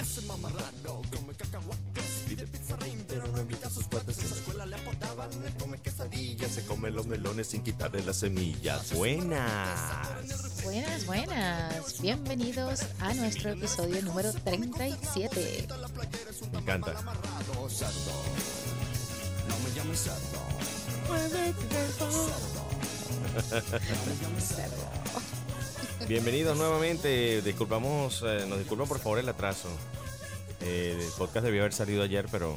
Ese mamarrano come cacahuates Pide pizza ring pero no invita a sus cuates En la escuela le apodaban Él come quesadillas Se come los melones sin quitarle las semillas Buenas. Buenas, buenas. Bienvenidos a nuestro episodio número 37. Me encanta. No me llames cerdo. Bienvenidos nuevamente. Disculpamos, eh, nos disculpan por favor el atraso. Eh, el podcast debió haber salido ayer, pero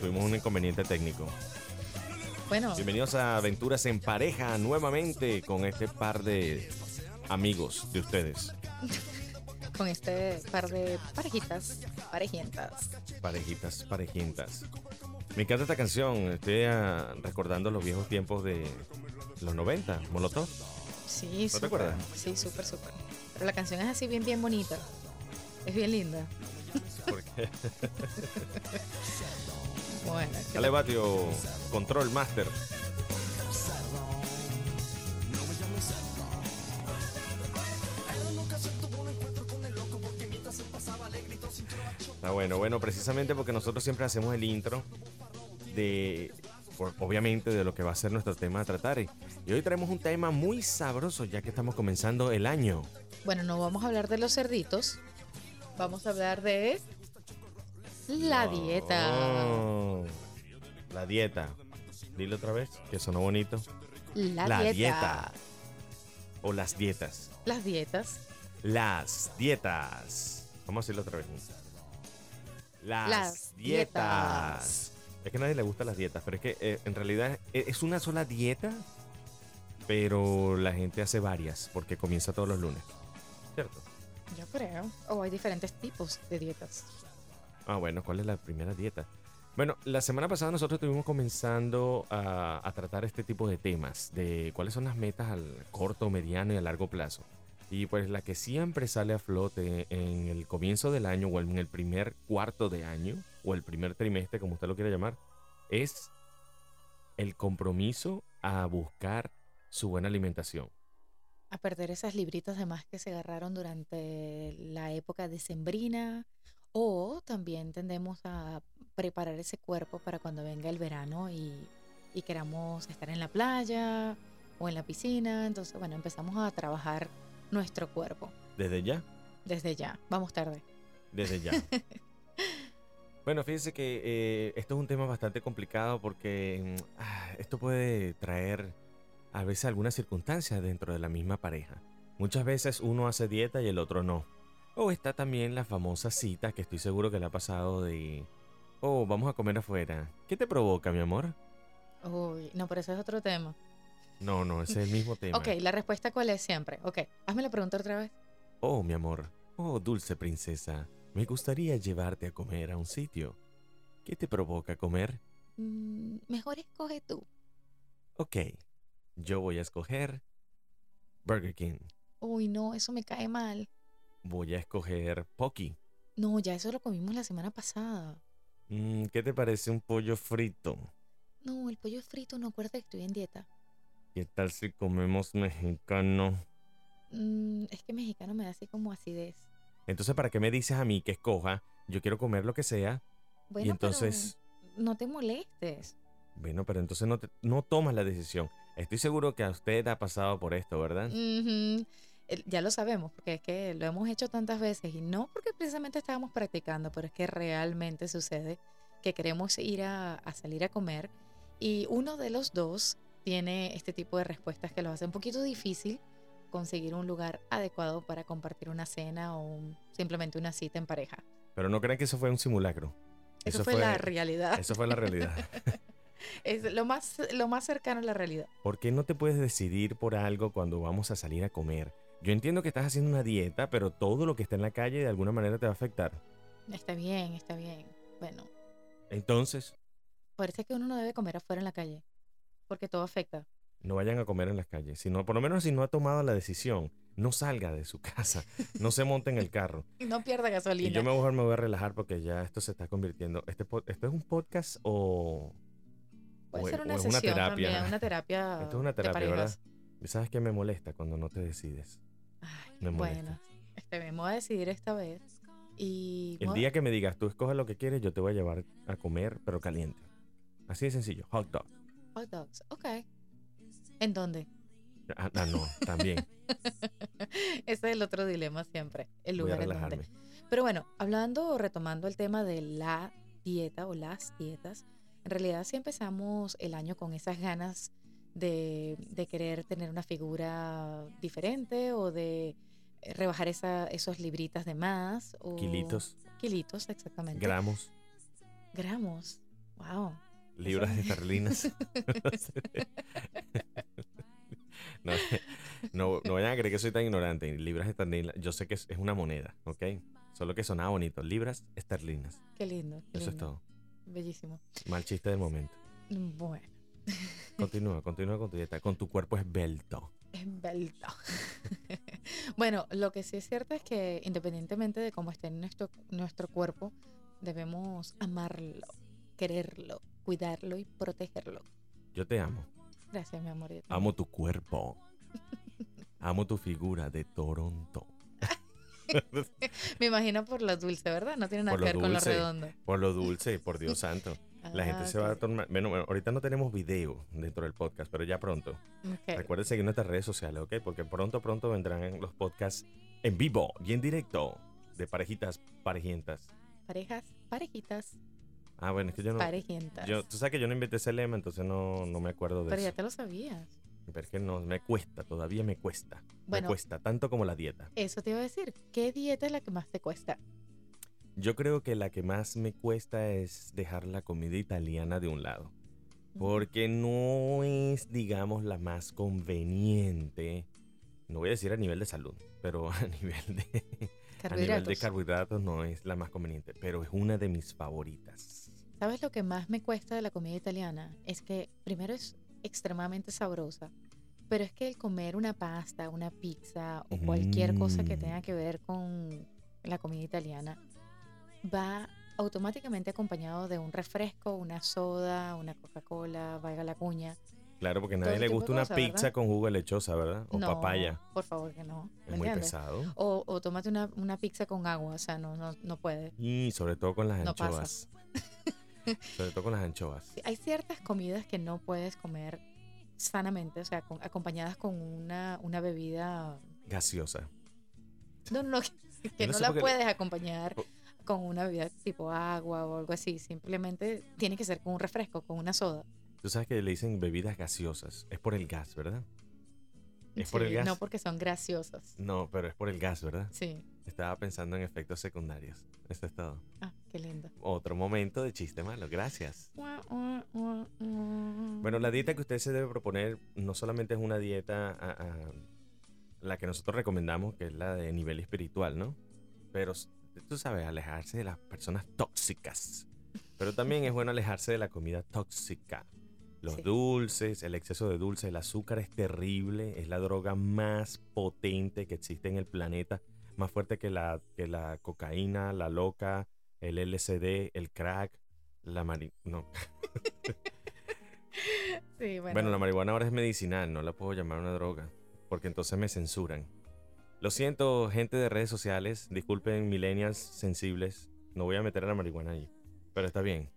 tuvimos un inconveniente técnico. Bueno, Bienvenidos a Aventuras en Pareja nuevamente con este par de amigos de ustedes. con este par de parejitas, parejientas. Parejitas, parejientas. Me encanta esta canción. Estoy ah, recordando los viejos tiempos de los 90, Molotov. Sí, te súper. acuerdas? Sí, súper, súper. Pero la canción es así bien, bien bonita. Es bien linda. Bueno, ¿qué Dale, Control Master. Ah, bueno, bueno, precisamente porque nosotros siempre hacemos el intro de, obviamente, de lo que va a ser nuestro tema a tratar. Y hoy traemos un tema muy sabroso ya que estamos comenzando el año. Bueno, no vamos a hablar de los cerditos. Vamos a hablar de la dieta. Oh, la dieta. Dile otra vez, que sonó bonito. La, La dieta. dieta. O las dietas. Las dietas. Las dietas. Vamos a decirlo otra vez. Las, Las dietas. dietas. Es que a nadie le gustan las dietas, pero es que eh, en realidad eh, es una sola dieta, pero la gente hace varias porque comienza todos los lunes. ¿Cierto? Yo creo. O hay diferentes tipos de dietas. Ah, bueno, ¿cuál es la primera dieta? Bueno, la semana pasada nosotros estuvimos comenzando a, tratar este tipo de temas, de cuáles son las metas al corto, mediano y a largo plazo. Y pues la que siempre sale a flote en el comienzo del año o en el primer cuarto de año, o el primer trimestre, como usted lo quiera llamar, es el compromiso a buscar su buena alimentación. A perder esas libritas de más que se agarraron durante la época decembrina. O también tendemos a preparar ese cuerpo para cuando venga el verano y, y queramos estar en la playa o en la piscina. Entonces, bueno, empezamos a trabajar nuestro cuerpo Desde ya, desde ya. Vamos tarde. desde ya. Bueno, fíjese que eh, esto es un tema bastante complicado porque mm, ah, esto puede traer a veces algunas circunstancias dentro de la misma pareja. Muchas veces uno hace dieta y el otro no. O está también la famosa cita que estoy seguro que le ha pasado de... Oh, vamos a comer afuera. ¿Qué te provoca, mi amor? Uy, no, pero ese es otro tema. No, no, ese es el mismo tema. Ok, la respuesta cuál es siempre. Ok, hazme la pregunta otra vez. Oh, mi amor. Oh, dulce princesa. Me gustaría llevarte a comer a un sitio. ¿Qué te provoca comer? Mm, mejor escoge tú. Ok, yo voy a escoger Burger King. Uy, no, eso me cae mal. Voy a escoger Pocky. No, ya eso lo comimos la semana pasada. Mm, ¿Qué te parece un pollo frito? No, el pollo frito no acuerda que estoy en dieta. ¿Qué tal si comemos mexicano? Mm, es que mexicano me da así como acidez. Entonces, ¿para qué me dices a mí que escoja? Yo quiero comer lo que sea. Bueno, y entonces, pero no te molestes. bueno, pero entonces no, te- no tomas la decisión. Estoy seguro que a usted ha pasado por esto, ¿verdad? Ya lo sabemos, porque es que lo hemos hecho tantas veces y no porque precisamente estábamos practicando, pero es que realmente sucede que queremos ir a, a salir a comer y uno de los dos tiene este tipo de respuestas que lo hace un poquito difícil conseguir un lugar adecuado para compartir una cena o un- simplemente una cita en pareja. Pero no crean que eso fue un simulacro. Eso, fue, la realidad. Eso fue la realidad. Es lo más, lo más cercano a la realidad. ¿Por qué no te puedes decidir por algo cuando vamos a salir a comer? Yo entiendo que estás haciendo una dieta, pero todo lo que está en la calle de alguna manera te va a afectar. Está bien, está bien. Bueno, Entonces, parece que uno no debe comer afuera en la calle, porque todo afecta. no vayan a comer en las calles. Si no, por lo menos si no ha tomado la decisión no salga de su casa, no se monte en el carro. No pierda gasolina. Y yo mejor me voy a relajar porque ya esto se está convirtiendo. ¿Este ¿Esto es un podcast o, Puede o- ser o una es sesión terapia? también, una terapia. Esto es una terapia, ¿verdad? ¿Sabes qué me molesta cuando no te decides? Ay, Me molesta. bueno, este, me voy a decidir esta vez. Y El día que me digas, tú escoges lo que quieres, yo te voy a llevar a comer, pero caliente. Así de sencillo, hot dog. hot dogs, ok. ¿En dónde? Ah, ah, no, también. Ese es el otro dilema siempre, el lugar en donde. Pero bueno, hablando o retomando el tema de la dieta o las dietas, en realidad sí empezamos el año con esas ganas de, de querer tener una figura diferente o de eh, rebajar esa, esos libritas de más. O Kilitos, Kilitos, exactamente. gramos, Gramos. Wow. libras esterlinas. no, no, no vayan a creer que soy tan ignorante. Libras esterlinas, yo sé que es, es una moneda, ¿ok? Solo que sonaba bonito. Libras esterlinas. Qué lindo. qué Eso es todo. Bellísimo. Mal chiste del momento. Bueno, Continúa, continúa con tu dieta. Con tu cuerpo esbelto. esbelto. bueno, lo que sí es cierto es que independientemente de cómo esté nuestro, nuestro cuerpo, debemos amarlo, quererlo, cuidarlo y protegerlo. Yo te amo. Gracias, mi amor. Amo tu cuerpo. Amo tu figura de Toronto. Me imagino por lo dulce, ¿verdad? No tiene nada Por que ver con lo redondo. Por lo dulce, por Dios santo. La gente Ah, se va a tomar. Bueno, bueno, ahorita no tenemos video dentro del podcast, pero ya pronto. ok. Recuerden seguir nuestras redes sociales, ¿ok? Porque pronto, pronto vendrán los podcasts en vivo y en directo de parejitas, parejientas. Parejas, parejitas, Ah, bueno, es que yo no. parejientas. Yo, tú sabes que yo no inventé ese lema, entonces no, no me acuerdo de Pero ya eso. te lo sabías. Pero es que no, me cuesta, todavía me cuesta. Bueno. Me cuesta, tanto como la dieta. Eso te iba a decir. ¿Qué dieta es la que más te cuesta? Yo creo que la que más me cuesta es dejar la comida italiana de un lado. Porque no es, digamos, la más conveniente. No voy a decir a nivel de salud, pero a nivel de, a nivel de Carbohidratos. no es la más conveniente. Pero es una de mis favoritas. ¿Sabes lo que más me cuesta de la comida italiana? Es que primero es extremadamente sabrosa, pero es que el comer una pasta, una pizza o cualquier cosa que Mm. tenga que ver con la comida italiana va automáticamente acompañado de un refresco, una soda, una Coca-Cola, valga la cuña. Claro, porque a nadie le gusta una pizza ¿verdad? con jugo de lechosa, ¿verdad? O no, papaya. por favor que no. ¿me Es muy entiendes? pesado. O, o tómate una, una pizza con agua, o sea, no, no, no puede. Y sobre todo con las No anchoas. sobre todo con las anchoas. Hay ciertas comidas que no puedes comer sanamente, o sea, con- acompañadas con una, una bebida. Gaseosa. No, no, que, que no no, sé la puedes acompañar con una bebida tipo agua o algo así. Simplemente tiene que ser con un refresco, con una soda. Tú sabes que le dicen bebidas gaseosas. Es por el gas, ¿verdad? ¿Es por el Sí, gas? No porque son graciosas. No, pero es por el gas, ¿verdad? Sí. Estaba pensando en efectos secundarios. Eso es todo. Ah, qué lindo. Otro momento de chiste malo, gracias. Bueno, la dieta que usted se debe proponer no solamente es una dieta a- a- la que nosotros recomendamos, que es la de nivel espiritual, ¿no? Pero tú sabes, alejarse de las personas tóxicas. Pero también es bueno alejarse de la comida tóxica. Los Sí. dulces, el exceso de dulce, el azúcar es terrible, es la droga más potente que existe en el planeta, más fuerte que la, que la cocaína, la loca, el LSD, el crack, la mari... No. Sí, bueno. Bueno, la marihuana ahora es medicinal, no la puedo llamar una droga, porque entonces me censuran. Lo siento, gente de redes sociales, disculpen millennials sensibles, no voy a meter a la marihuana ahí, pero está bien.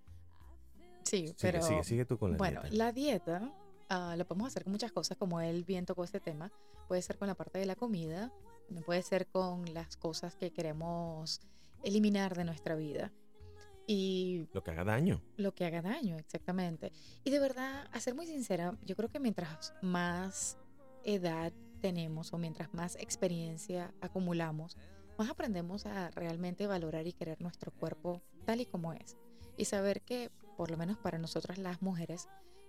sí, Sigue, pero. sigue, sigue tú con la Bueno, dieta. la dieta ah, lo podemos hacer con muchas cosas, como él bien tocó este tema. Puede ser con la parte de la comida, puede ser con las cosas que queremos eliminar de nuestra vida. Y Lo que haga daño. lo que haga daño, exactamente. Y de verdad, a ser muy sincera, yo creo que mientras más edad tenemos o mientras más experiencia acumulamos, más aprendemos a realmente valorar y querer nuestro cuerpo tal y como es. Y saber que, por lo menos para nosotras las mujeres,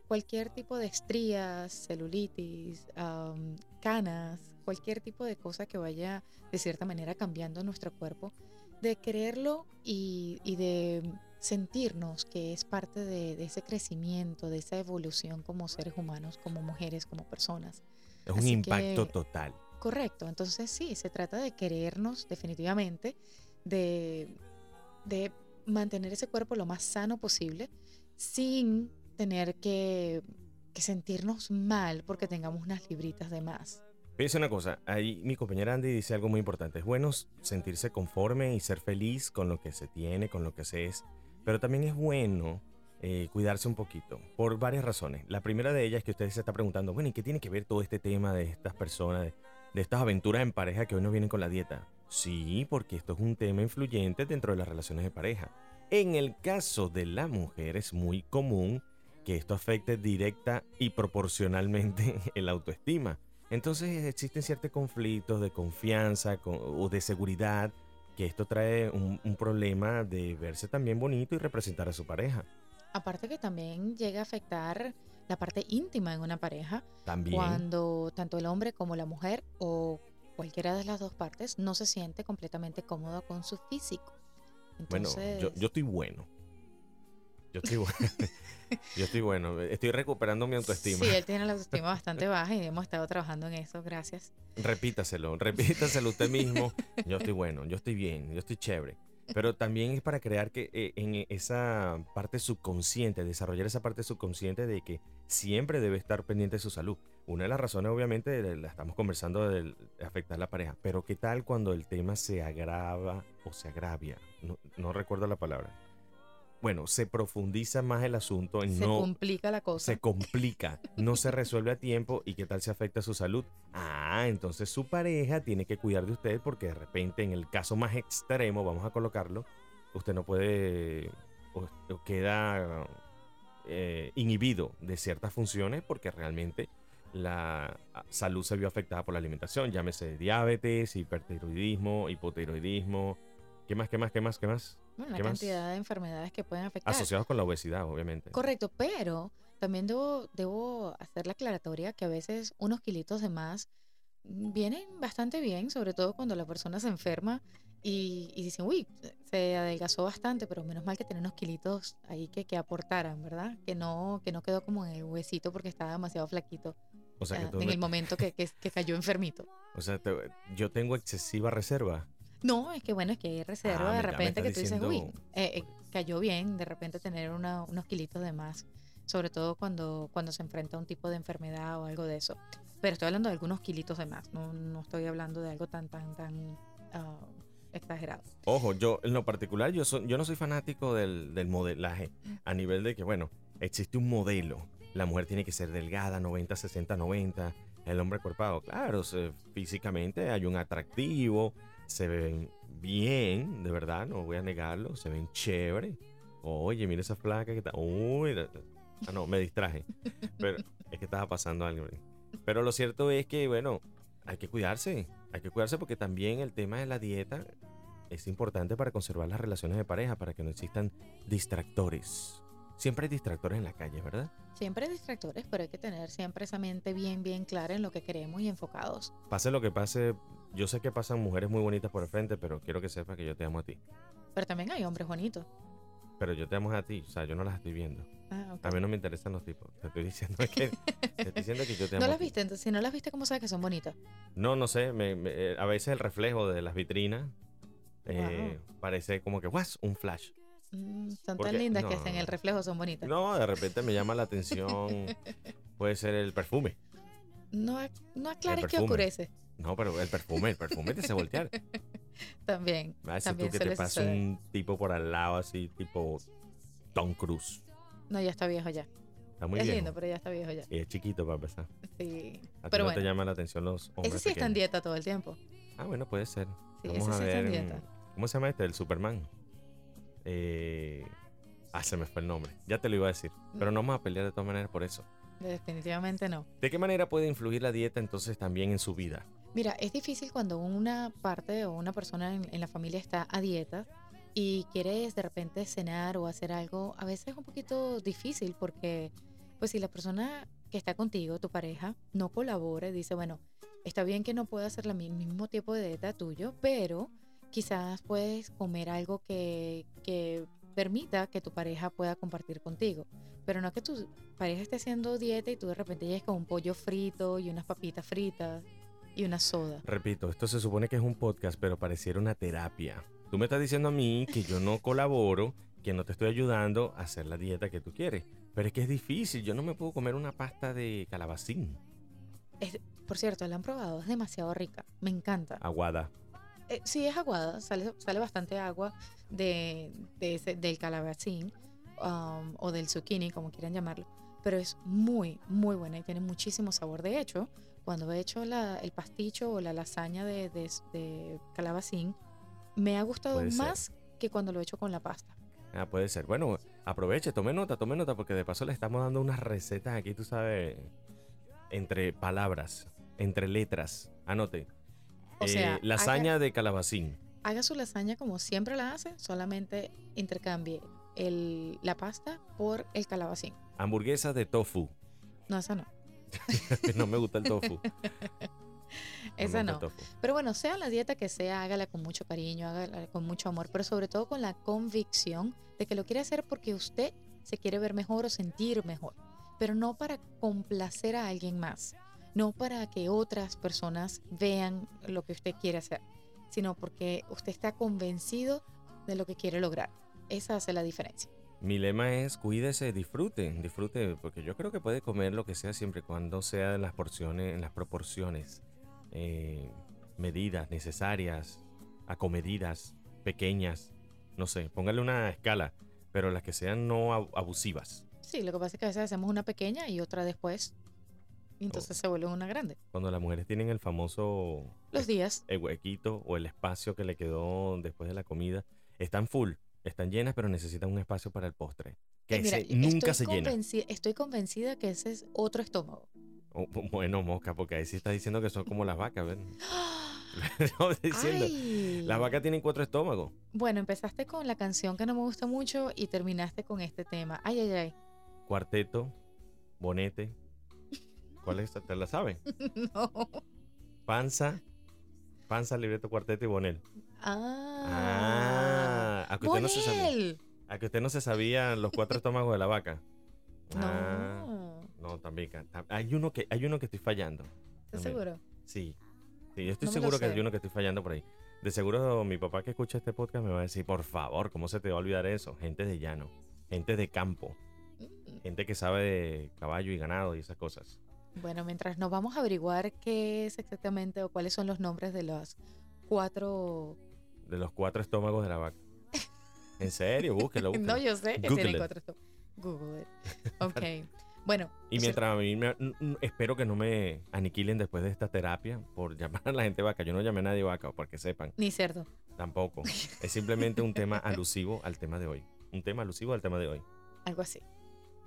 cualquier tipo de estrías, celulitis, am, canas, cualquier tipo de cosa que vaya de cierta manera cambiando nuestro cuerpo, de quererlo y, y de sentirnos que es parte de, de ese crecimiento, de esa evolución como seres humanos, como mujeres, como personas. Es un Así impacto que- total. Correcto, entonces sí, se trata de querernos definitivamente, de, de mantener ese cuerpo lo más sano posible sin tener que, que sentirnos mal porque tengamos unas libritas de más. Fíjese una cosa, ahí mi compañera Andy dice algo muy importante. Es bueno sentirse conforme y ser feliz con lo que se tiene, con lo que se es, pero también es bueno eh, cuidarse un poquito, por varias razones. La primera de ellas es que usted se está preguntando, bueno, ¿y qué tiene que ver todo este tema de estas personas, de, de estas aventuras en pareja que hoy nos vienen con la dieta? Sí, porque esto es un tema influyente dentro de las relaciones de pareja. En el caso de la mujer es muy común que esto afecte directa y proporcionalmente el autoestima. Entonces existen ciertos conflictos de confianza con- o de seguridad que esto trae un, un problema de verse también bonito y representar a su pareja. Aparte que también llega a afectar la parte íntima en una pareja También. cuando tanto el hombre como la mujer o cualquiera de las dos partes no se siente completamente cómodo con su físico. Bueno, Entonces, yo, yo estoy bueno. Yo estoy bueno. yo estoy bueno. Estoy recuperando mi autoestima. Sí, él tiene la autoestima bastante baja y hemos estado trabajando en eso, gracias. Repítaselo, repítaselo usted mismo. Yo estoy bueno, yo estoy bien, yo estoy chévere. Pero también es para crear que eh, en esa parte subconsciente, desarrollar esa parte subconsciente de que siempre debe estar pendiente de su salud. Una de las razones, obviamente, la estamos conversando de afectar a la pareja. Pero ¿qué tal cuando el tema se agrava o se agravia? No, no recuerdo la palabra. Bueno, se profundiza más el asunto Se no complica la cosa. se complica, no se resuelve a tiempo y qué tal se afecta su salud. Ah, entonces su pareja tiene que cuidar de usted porque de repente en el caso más extremo, vamos a colocarlo, usted no puede o, o queda eh, inhibido de ciertas funciones porque realmente la ah, salud se vio afectada por la alimentación, llámese diabetes, hipertiroidismo, hipotiroidismo, ¿qué más, qué más, qué más, qué más? La ¿qué más? cantidad de enfermedades que pueden afectar. Asociados con la obesidad, obviamente. Correcto, pero también debo, debo hacer la aclaratoria que a veces unos kilitos de más vienen bastante bien, sobre todo cuando la persona se enferma y, y dicen, uy, se adelgazó bastante, pero menos mal que tiene unos kilitos ahí que, que aportaran, ¿verdad? Que no, que no quedó como en el huesito porque estaba demasiado flaquito O sea, que ah, en me- el momento que, que, que cayó enfermito. O sea, te- yo tengo excesiva reserva. No, es que bueno, es que hay reserva Ah, de repente que tú dices, uy, eh, eh, cayó bien de repente tener una- unos kilitos de más, sobre todo cuando, cuando se enfrenta a un tipo de enfermedad o algo de eso. Pero estoy hablando de algunos kilitos de más, no, no estoy hablando de algo tan, tan, tan ah, exagerado. Ojo, yo en lo particular, yo, soy, yo no soy fanático del, del modelaje. A nivel de que, bueno, existe un modelo. La mujer tiene que ser delgada, 90, 60, 90. El hombre cuerpado, claro, físicamente hay un atractivo. Se ven bien, de verdad, no voy a negarlo. Se ven chévere. Oye, mira esa placa que está. Uy, ah, no, me distraje. Pero es que estaba pasando algo. ahí. Pero lo cierto es que, bueno, hay que cuidarse. Hay que cuidarse porque también el tema de la dieta es importante para conservar las relaciones de pareja, para que no existan distractores. Siempre hay distractores en la calle, ¿verdad? Siempre hay distractores, pero hay que tener siempre esa mente bien, bien clara en lo que queremos y enfocados. Pase lo que pase, yo sé que pasan mujeres muy bonitas por el frente, pero quiero que sepas que yo te amo a ti. Pero también hay hombres bonitos. Pero yo te amo a ti, o sea, yo no las estoy viendo. Ah, ok. A mí no me interesan los tipos. Te estoy diciendo que, te estoy diciendo que yo te amo. ¿No a las ti. viste? Entonces, si no las viste, ¿cómo sabes que son bonitas? No, no sé, me- me- eh, a veces el reflejo de las vitrinas eh, parece como que, ¡guas! Un flash. Mm, son ¿Por tan lindas que No. hasta en el reflejo son bonitas. No, de repente me llama la atención, puede ser el perfume. No, no aclares que oscurece. No, pero el perfume, el perfume te hace voltear. También. A veces tú También que te suceder. un tipo por al lado así, tipo Tom Cruise. No, ya está viejo ya. Está muy es viejo. lindo, pero ya está viejo ya. Y es chiquito para empezar. Sí. A Pero no te bueno, llaman la atención los hombres ese sí está en pequeños? dieta todo el tiempo. Ah, bueno, puede ser. Sí, Vamos ese a sí está en ver. dieta. ¿Cómo se llama este? El Superman. Eh, ah, se me fue el nombre. Ya te lo iba a decir. Pero no vamos a pelear de todas maneras por eso. Definitivamente no. ¿De qué manera puede influir la dieta entonces también en su vida? Mira, es difícil cuando una parte o una persona en, en la familia está a dieta y quieres de repente cenar o hacer algo. A veces es un poquito difícil porque, pues, si la persona que está contigo, tu pareja, no colabora y dice, bueno, está bien que no pueda hacer el mismo tipo de dieta tuyo, pero quizás puedes comer algo que, que permita que tu pareja pueda compartir contigo. Pero no que tu pareja esté haciendo dieta y tú de repente llegues con un pollo frito y unas papitas fritas. y una soda. Repito, esto se supone que es un podcast, pero pareciera una terapia. Tú me estás diciendo a mí que yo no colaboro, que no te estoy ayudando a hacer la dieta que tú quieres. Pero es que es difícil, yo no me puedo comer una pasta de calabacín, Es- por cierto, la han probado, es demasiado rica, me encanta. aguada. Eh, sí, es aguada, sale, sale bastante agua de, de ese- del calabacín um, o del zucchini, como quieran llamarlo, pero es muy, muy buena y tiene muchísimo sabor. De hecho, cuando he hecho la- el pasticho o la lasaña de, de- de calabacín, me ha gustado Puede ser. más que cuando lo he hecho con la pasta. Ah, puede ser. Bueno, aproveche, tome nota, tome nota, porque de paso le estamos dando unas recetas aquí, tú sabes, entre palabras, entre letras. Anote. O sea, Eh, lasaña de calabacín. Haga su lasaña como siempre la hace, solamente intercambie el- la pasta por el calabacín. Hamburguesa de tofu. No, esa no. no me gusta el tofu. Esa no. Pero bueno, sea la dieta que sea, hágala con mucho cariño, hágala con mucho amor, pero sobre todo con la convicción de que lo quiere hacer porque usted se quiere ver mejor o sentir mejor, pero no para complacer a alguien más, no para que otras personas vean lo que usted quiere hacer, sino porque usted está convencido de lo que quiere lograr. Esa hace la diferencia. Mi lema es cuídese, disfrute, disfrute, porque yo creo que puede comer lo que sea siempre y cuando sea en las porciones, en las proporciones, eh, medidas necesarias, acomedidas, pequeñas, no sé, póngale una escala, pero las que sean no ab- abusivas. Sí, lo que pasa es que a veces hacemos una pequeña y otra después, y entonces se vuelve una grande. Cuando las mujeres tienen el famoso Los días. el huequito o el espacio que le quedó después de la comida, están full, están llenas, pero necesitan un espacio para el postre, que Eh, mira, ese nunca se llena. Estoy convencida que ese es otro estómago. Oh, bu- Bueno, mosca, porque ahí sí está diciendo que son como las vacas. Ay. Las vacas tienen cuatro estómagos. Bueno, empezaste con la canción que no me gusta mucho y terminaste con este tema. Ay, ay, ay. Cuarteto, bonete. ¿Cuál es? ¿Te la saben? no. Panza, panza, libreto, cuarteto y bonel. Ah. Ah, a que usted no se sabía. A que usted no se sabía los cuatro estómagos de la vaca. Ah, No. no, también. Hay uno que, hay uno que estoy fallando. ¿Estás seguro? Sí. Sí, yo estoy No seguro que hay uno que estoy fallando por ahí. De seguro mi papá que escucha este podcast me va a decir, por favor, ¿cómo se te va a olvidar eso? Gente de llano, gente de campo, Mm. gente que sabe de caballo y ganado y esas cosas. Bueno, mientras nos vamos a averiguar qué es exactamente o cuáles son los nombres de los cuatro. De los cuatro estómagos de la vaca. En serio, búsquelo. No, yo sé que it. cuatro estómagos. Google it. Ok. Bueno. Y mientras a mí me- espero que no me aniquilen después de esta terapia por llamar a la gente vaca. Yo no llamé a nadie vaca, para que sepan. Ni cerdo. Tampoco. Es simplemente un tema alusivo al tema de hoy. Un tema alusivo al tema de hoy. Algo así.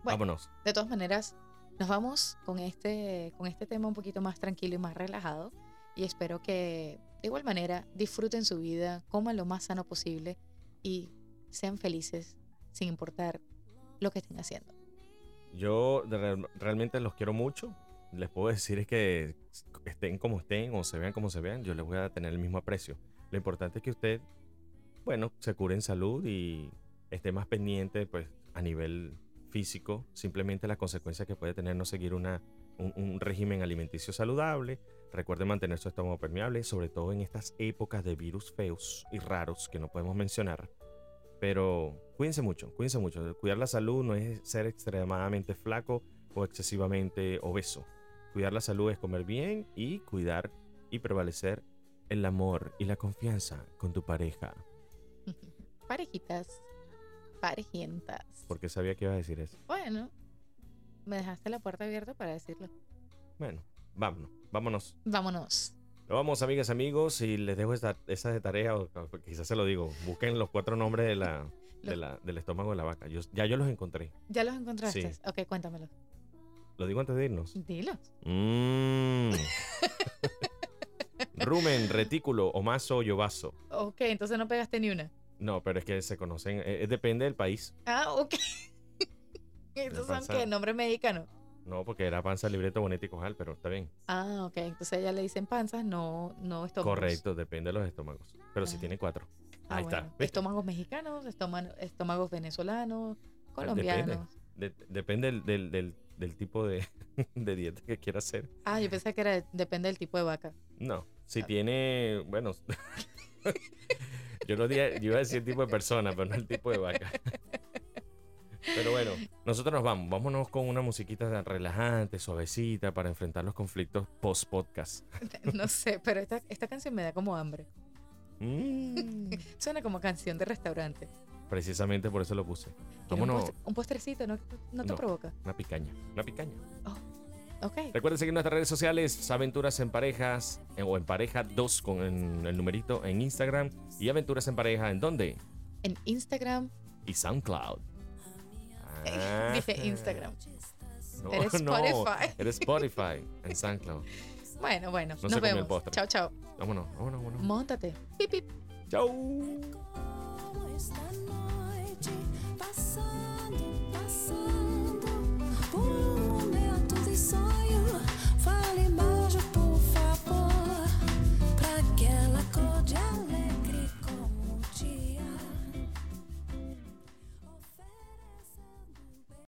Bueno. Vámonos. De todas maneras, nos vamos con este, con este tema un poquito más tranquilo y más relajado. Y espero que de igual manera disfruten su vida, coman lo más sano posible y sean felices sin importar lo que estén haciendo. Yo realmente los quiero mucho. Les puedo decir es que estén como estén o se vean como se vean, yo les voy a tener el mismo aprecio. Lo importante es que usted, bueno, se cure en salud y esté más pendiente, pues, a nivel físico, simplemente las consecuencias que puede tener no seguir una, un, régimen alimenticio saludable. Recuerde mantener su estómago permeable, sobre todo en estas épocas de virus feos y raros que no podemos mencionar. Pero cuídense mucho, cuídense mucho. Cuidar la salud no es ser extremadamente flaco o excesivamente obeso. Cuidar la salud es comer bien y cuidar y prevalecer el amor y la confianza con tu pareja. Parejitas, parejientas. Porque sabía que iba a decir eso. Bueno, me dejaste la puerta abierta para decirlo. Bueno, vámonos, vámonos. Vámonos. Nos vamos, amigas, amigos, y les dejo esta, esa de tarea, o o quizás se lo digo. Busquen los cuatro nombres de la, de la- del estómago de la vaca. Yo- ya yo los encontré. ¿Ya los encontraste? Sí. Ok, cuéntamelo. Lo digo antes de irnos. Dilos. Mm. Rumen, retículo, omaso y ovaso. Ok, entonces no pegaste ni una. No, pero es que se conocen, eh, eh, depende del país. Ah, ok. Estos son qué, nombre mexicano. No, porque era panza, libreto, bonete y cojal, pero está bien. Ah, ok. Entonces ya le dicen panzas, no, no estómagos. Correcto, depende de los estómagos. Pero si Ah. tiene cuatro. Ah, Ahí bueno. está. ¿viste? Estómagos mexicanos, estómagos, venezolanos, depende. colombianos. De- depende del, del- del del tipo de, de dieta que quiera hacer. Ah, yo pensé que era depende del tipo de vaca. No, si Ah. tiene, bueno, yo no di- yo iba a decir el tipo de persona, pero no el tipo de vaca. Pero bueno, nosotros nos vamos, vámonos con una musiquita relajante, suavecita, para enfrentar los conflictos post-podcast. No sé, pero esta, esta canción me da como hambre. Mm, Suena como canción de restaurante. precisamente por eso lo puse. ¿Quieres Un, Vámonos, postre- un postrecito, ¿no, no te No. provoca? una picaña, una picaña. Okay. Recuerden seguir nuestras redes sociales, Aventuras en Parejas eh, o en Pareja 2 con el numerito en Instagram y Aventuras en Pareja en dónde? En Instagram y SoundCloud. Ah, Dije Instagram. No, eres Spotify. No, eres Spotify en SoundCloud. Bueno, bueno, no nos vemos. Chao, chao. Vámonos, vámonos, vámonos. Móntate. Pip, pip. Chao. Esta noche. saw you.